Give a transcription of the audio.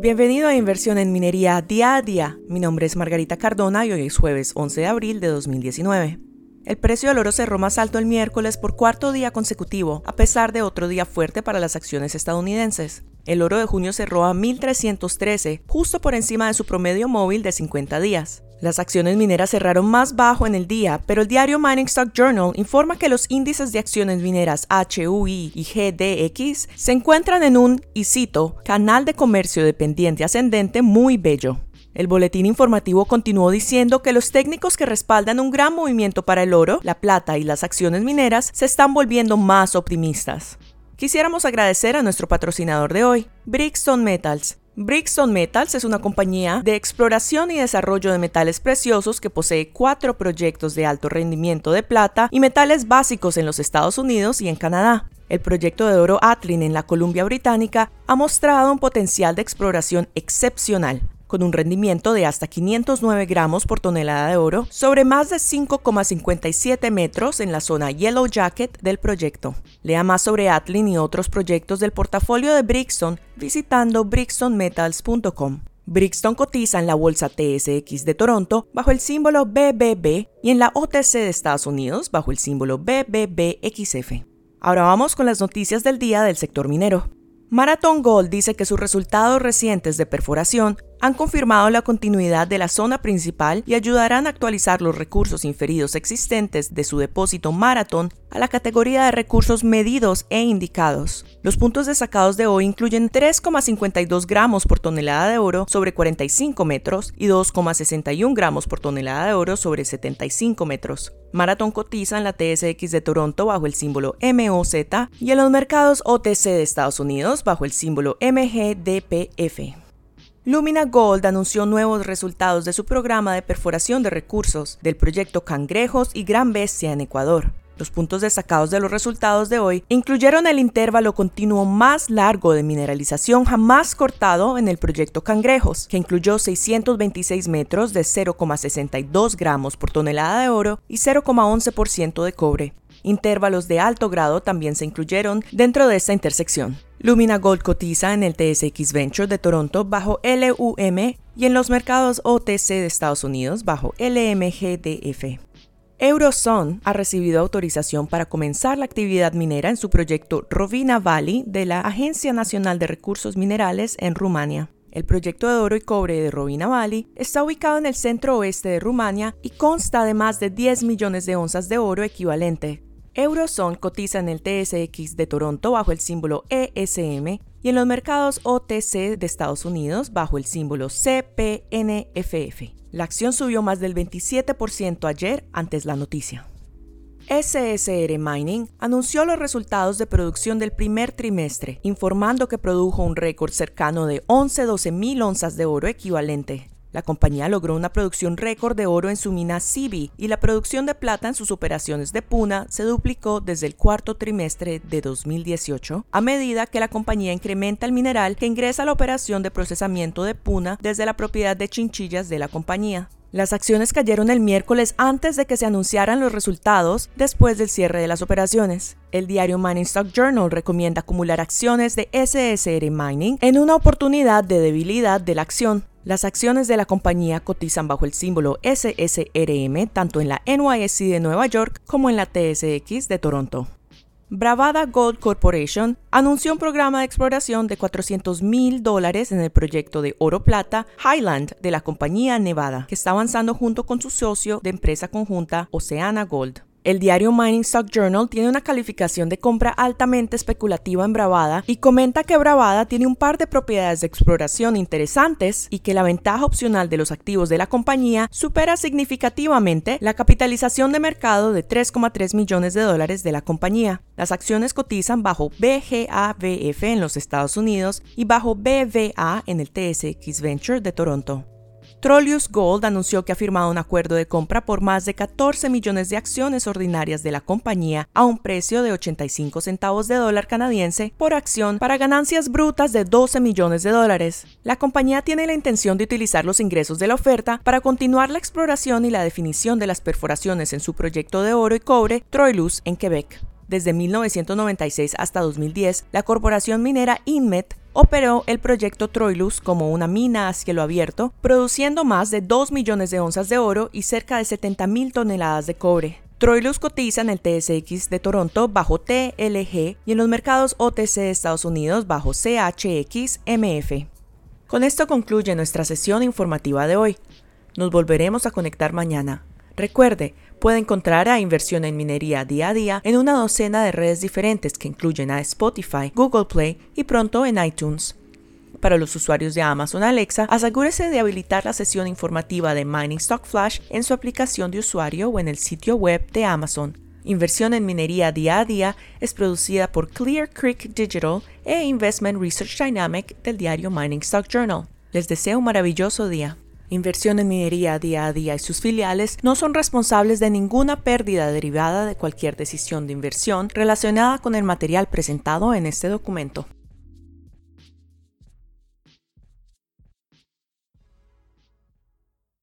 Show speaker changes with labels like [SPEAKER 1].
[SPEAKER 1] Bienvenido a Inversión en Minería Día a Día. Mi nombre es Margarita Cardona y hoy es jueves 11 de abril de 2019. El precio del oro cerró más alto el miércoles por cuarto día consecutivo, a pesar de otro día fuerte para las acciones estadounidenses. El oro de junio cerró a 1.313, justo por encima de su promedio móvil de 50 días. Las acciones mineras cerraron más bajo en el día, pero el diario Mining Stock Journal informa que los índices de acciones mineras HUI y GDX se encuentran en un, y cito, canal de comercio dependiente ascendente muy bello. El boletín informativo continuó diciendo que los técnicos que respaldan un gran movimiento para el oro, la plata y las acciones mineras se están volviendo más optimistas. Quisiéramos agradecer a nuestro patrocinador de hoy, Brixton Metals. Brixton Metals es una compañía de exploración y desarrollo de metales preciosos que posee cuatro proyectos de alto rendimiento de plata y metales básicos en los Estados Unidos y en Canadá. El proyecto de oro Atlin en la Columbia Británica ha mostrado un potencial de exploración excepcional, con un rendimiento de hasta 509 gramos por tonelada de oro sobre más de 5,57 metros en la zona Yellow Jacket del proyecto. Lea más sobre Atlin y otros proyectos del portafolio de Brixton visitando brixtonmetals.com. Brixton cotiza en la bolsa TSX de Toronto bajo el símbolo BBB y en la OTC de Estados Unidos bajo el símbolo BBBXF. Ahora vamos con las noticias del día del sector minero. Marathon Gold dice que sus resultados recientes de perforación han confirmado la continuidad de la zona principal y ayudarán a actualizar los recursos inferidos existentes de su depósito Marathon a la categoría de recursos medidos e indicados. Los puntos destacados de hoy incluyen 3,52 gramos por tonelada de oro sobre 45 metros y 2,61 gramos por tonelada de oro sobre 75 metros. Marathon cotiza en la TSX de Toronto bajo el símbolo MOZ y en los mercados OTC de Estados Unidos bajo el símbolo MGDPF. Lumina Gold anunció nuevos resultados de su programa de perforación de recursos del proyecto Cangrejos y Gran Bestia en Ecuador. Los puntos destacados de los resultados de hoy incluyeron el intervalo continuo más largo de mineralización jamás cortado en el proyecto Cangrejos, que incluyó 626 metros de 0,62 gramos por tonelada de oro y 0,11% de cobre. Intervalos de alto grado también se incluyeron dentro de esta intersección. Lumina Gold cotiza en el TSX Venture de Toronto bajo LUM y en los mercados OTC de Estados Unidos bajo LMGDF. Eurozone ha recibido autorización para comenzar la actividad minera en su proyecto Rovina Valley de la Agencia Nacional de Recursos Minerales en Rumania. El proyecto de oro y cobre de Rovina Valley está ubicado en el centro oeste de Rumania y consta de más de 10 millones de onzas de oro equivalente, Eurozone cotiza en el TSX de Toronto bajo el símbolo ESM y en los mercados OTC de Estados Unidos bajo el símbolo CPNFF. La acción subió más del 27% ayer antes la noticia. SSR Mining anunció los resultados de producción del primer trimestre, informando que produjo un récord cercano de 11-12 mil onzas de oro equivalente, la compañía logró una producción récord de oro en su mina Sibi y la producción de plata en sus operaciones de Puna se duplicó desde el cuarto trimestre de 2018 a medida que la compañía incrementa el mineral que ingresa a la operación de procesamiento de Puna desde la propiedad de chinchillas de la compañía. Las acciones cayeron el miércoles antes de que se anunciaran los resultados después del cierre de las operaciones. El diario Mining Stock Journal recomienda acumular acciones de SSR Mining en una oportunidad de debilidad de la acción. Las acciones de la compañía cotizan bajo el símbolo SSRM tanto en la NYSE de Nueva York como en la TSX de Toronto. Bravada Gold Corporation anunció un programa de exploración de 400 mil dólares en el proyecto de oro plata Highland de la compañía Nevada, que está avanzando junto con su socio de empresa conjunta Oceana Gold. El diario Mining Stock Journal tiene una calificación de compra altamente especulativa en Bravada y comenta que Bravada tiene un par de propiedades de exploración interesantes y que la ventaja opcional de los activos de la compañía supera significativamente la capitalización de mercado de 3,3 millones de dólares de la compañía. Las acciones cotizan bajo BGABF en los Estados Unidos y bajo BVA en el TSX Venture de Toronto. Trollius Gold anunció que ha firmado un acuerdo de compra por más de 14 millones de acciones ordinarias de la compañía a un precio de 85 centavos de dólar canadiense por acción para ganancias brutas de 12 millones de dólares. La compañía tiene la intención de utilizar los ingresos de la oferta para continuar la exploración y la definición de las perforaciones en su proyecto de oro y cobre Troilus en Quebec. Desde 1996 hasta 2010, la corporación minera Inmet operó el proyecto Troilus como una mina a cielo abierto, produciendo más de 2 millones de onzas de oro y cerca de 70 mil toneladas de cobre. Troilus cotiza en el TSX de Toronto bajo TLG y en los mercados OTC de Estados Unidos bajo CHXMF. Con esto concluye nuestra sesión informativa de hoy. Nos volveremos a conectar mañana. Recuerde, puede encontrar a Inversión en Minería día a día en una docena de redes diferentes que incluyen a Spotify, Google Play y pronto en iTunes. Para los usuarios de Amazon Alexa, asegúrese de habilitar la sesión informativa de Mining Stock Flash en su aplicación de usuario o en el sitio web de Amazon. Inversión en minería día a día es producida por Clear Creek Digital e Investment Research Dynamic del diario Mining Stock Journal. Les deseo un maravilloso día. Inversión en minería día a día y sus filiales no son responsables de ninguna pérdida derivada de cualquier decisión de inversión relacionada con el material presentado en este documento.